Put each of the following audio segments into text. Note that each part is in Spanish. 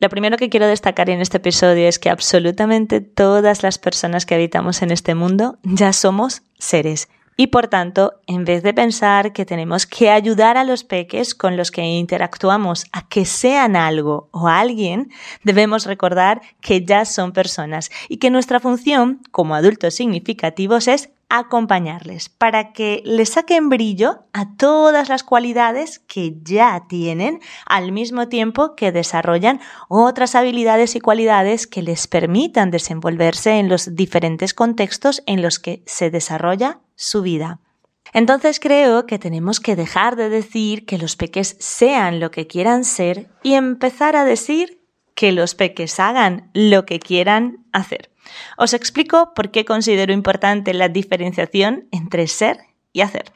Lo primero que quiero destacar en este episodio es que absolutamente todas las personas que habitamos en este mundo ya somos seres. Y por tanto, en vez de pensar que tenemos que ayudar a los peques con los que interactuamos a que sean algo o alguien, debemos recordar que ya son personas y que nuestra función como adultos significativos es acompañarles para que les saquen brillo a todas las cualidades que ya tienen al mismo tiempo que desarrollan otras habilidades y cualidades que les permitan desenvolverse en los diferentes contextos en los que se desarrolla su vida. Entonces creo que tenemos que dejar de decir que los peques sean lo que quieran ser y empezar a decir que los peques hagan lo que quieran hacer. Os explico por qué considero importante la diferenciación entre ser y hacer.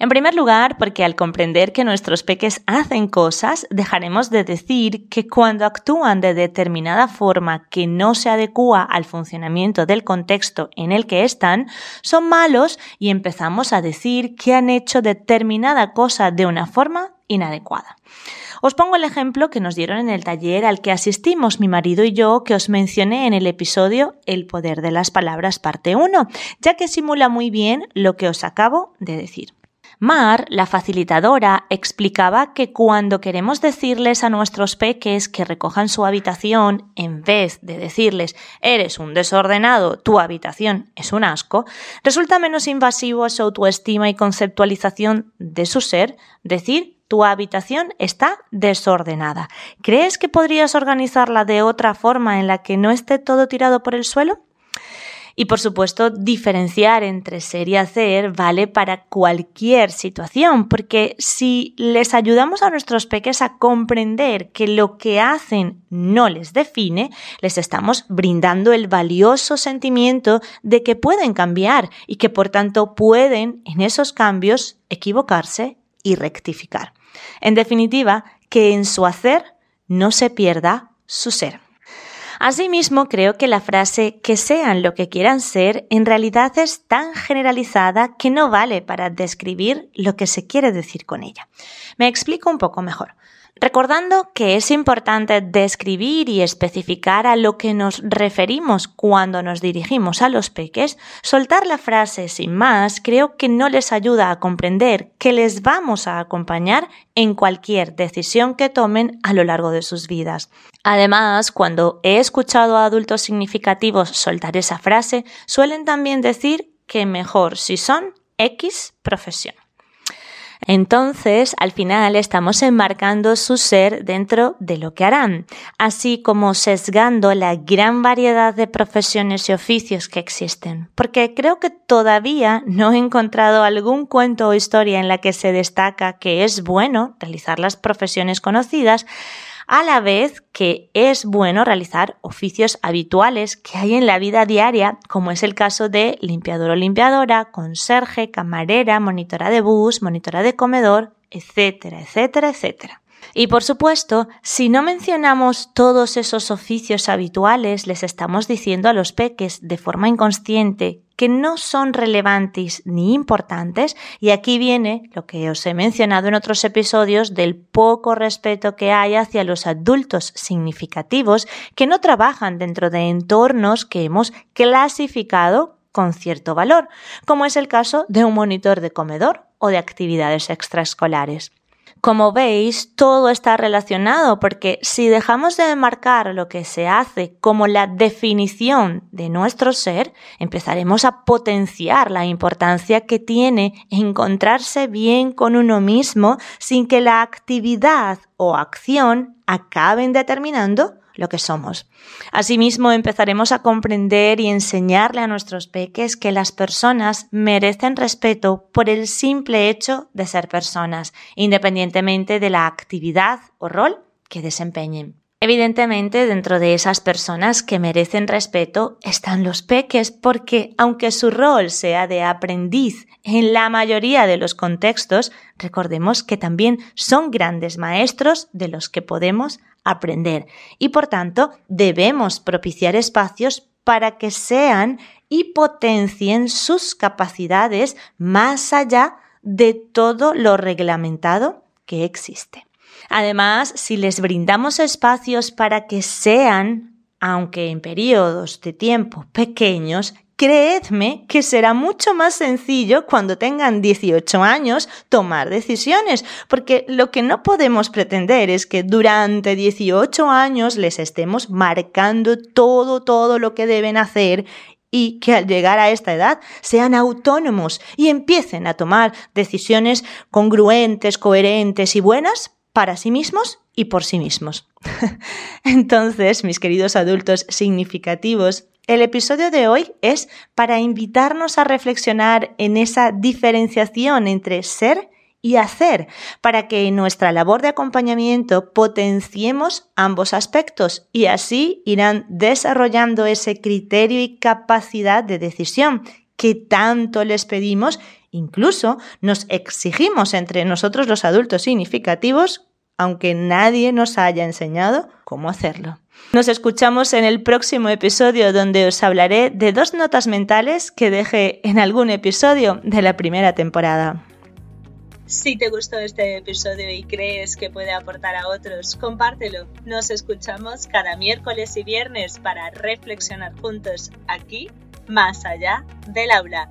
En primer lugar, porque al comprender que nuestros peques hacen cosas, dejaremos de decir que cuando actúan de determinada forma que no se adecua al funcionamiento del contexto en el que están, son malos y empezamos a decir que han hecho determinada cosa de una forma inadecuada. Os pongo el ejemplo que nos dieron en el taller al que asistimos mi marido y yo que os mencioné en el episodio El poder de las palabras parte 1, ya que simula muy bien lo que os acabo de decir. Mar, la facilitadora, explicaba que cuando queremos decirles a nuestros peques que recojan su habitación, en vez de decirles eres un desordenado, tu habitación es un asco, resulta menos invasivo a su autoestima y conceptualización de su ser decir tu habitación está desordenada. ¿Crees que podrías organizarla de otra forma en la que no esté todo tirado por el suelo? Y por supuesto, diferenciar entre ser y hacer vale para cualquier situación, porque si les ayudamos a nuestros peques a comprender que lo que hacen no les define, les estamos brindando el valioso sentimiento de que pueden cambiar y que por tanto pueden en esos cambios equivocarse y rectificar. En definitiva, que en su hacer no se pierda su ser. Asimismo, creo que la frase que sean lo que quieran ser en realidad es tan generalizada que no vale para describir lo que se quiere decir con ella. Me explico un poco mejor. Recordando que es importante describir y especificar a lo que nos referimos cuando nos dirigimos a los peques, soltar la frase sin más creo que no les ayuda a comprender que les vamos a acompañar en cualquier decisión que tomen a lo largo de sus vidas. Además, cuando he escuchado a adultos significativos soltar esa frase, suelen también decir que mejor si son X profesión. Entonces, al final estamos enmarcando su ser dentro de lo que harán, así como sesgando la gran variedad de profesiones y oficios que existen, porque creo que todavía no he encontrado algún cuento o historia en la que se destaca que es bueno realizar las profesiones conocidas, a la vez que es bueno realizar oficios habituales que hay en la vida diaria, como es el caso de limpiador o limpiadora, conserje, camarera, monitora de bus, monitora de comedor, etcétera, etcétera, etcétera. Y por supuesto, si no mencionamos todos esos oficios habituales, les estamos diciendo a los peques de forma inconsciente que no son relevantes ni importantes y aquí viene lo que os he mencionado en otros episodios del poco respeto que hay hacia los adultos significativos que no trabajan dentro de entornos que hemos clasificado con cierto valor, como es el caso de un monitor de comedor o de actividades extraescolares. Como veis, todo está relacionado porque si dejamos de marcar lo que se hace como la definición de nuestro ser, empezaremos a potenciar la importancia que tiene encontrarse bien con uno mismo sin que la actividad o acción acaben determinando lo que somos. Asimismo, empezaremos a comprender y enseñarle a nuestros peques que las personas merecen respeto por el simple hecho de ser personas, independientemente de la actividad o rol que desempeñen. Evidentemente, dentro de esas personas que merecen respeto están los peques, porque aunque su rol sea de aprendiz en la mayoría de los contextos, recordemos que también son grandes maestros de los que podemos aprender y por tanto debemos propiciar espacios para que sean y potencien sus capacidades más allá de todo lo reglamentado que existe. Además, si les brindamos espacios para que sean, aunque en periodos de tiempo pequeños, creedme que será mucho más sencillo cuando tengan 18 años tomar decisiones, porque lo que no podemos pretender es que durante 18 años les estemos marcando todo, todo lo que deben hacer y que al llegar a esta edad sean autónomos y empiecen a tomar decisiones congruentes, coherentes y buenas para sí mismos y por sí mismos. Entonces, mis queridos adultos significativos, el episodio de hoy es para invitarnos a reflexionar en esa diferenciación entre ser y hacer, para que en nuestra labor de acompañamiento potenciemos ambos aspectos y así irán desarrollando ese criterio y capacidad de decisión que tanto les pedimos, incluso nos exigimos entre nosotros los adultos significativos aunque nadie nos haya enseñado cómo hacerlo. Nos escuchamos en el próximo episodio donde os hablaré de dos notas mentales que dejé en algún episodio de la primera temporada. Si te gustó este episodio y crees que puede aportar a otros, compártelo. Nos escuchamos cada miércoles y viernes para reflexionar juntos aquí, más allá del aula.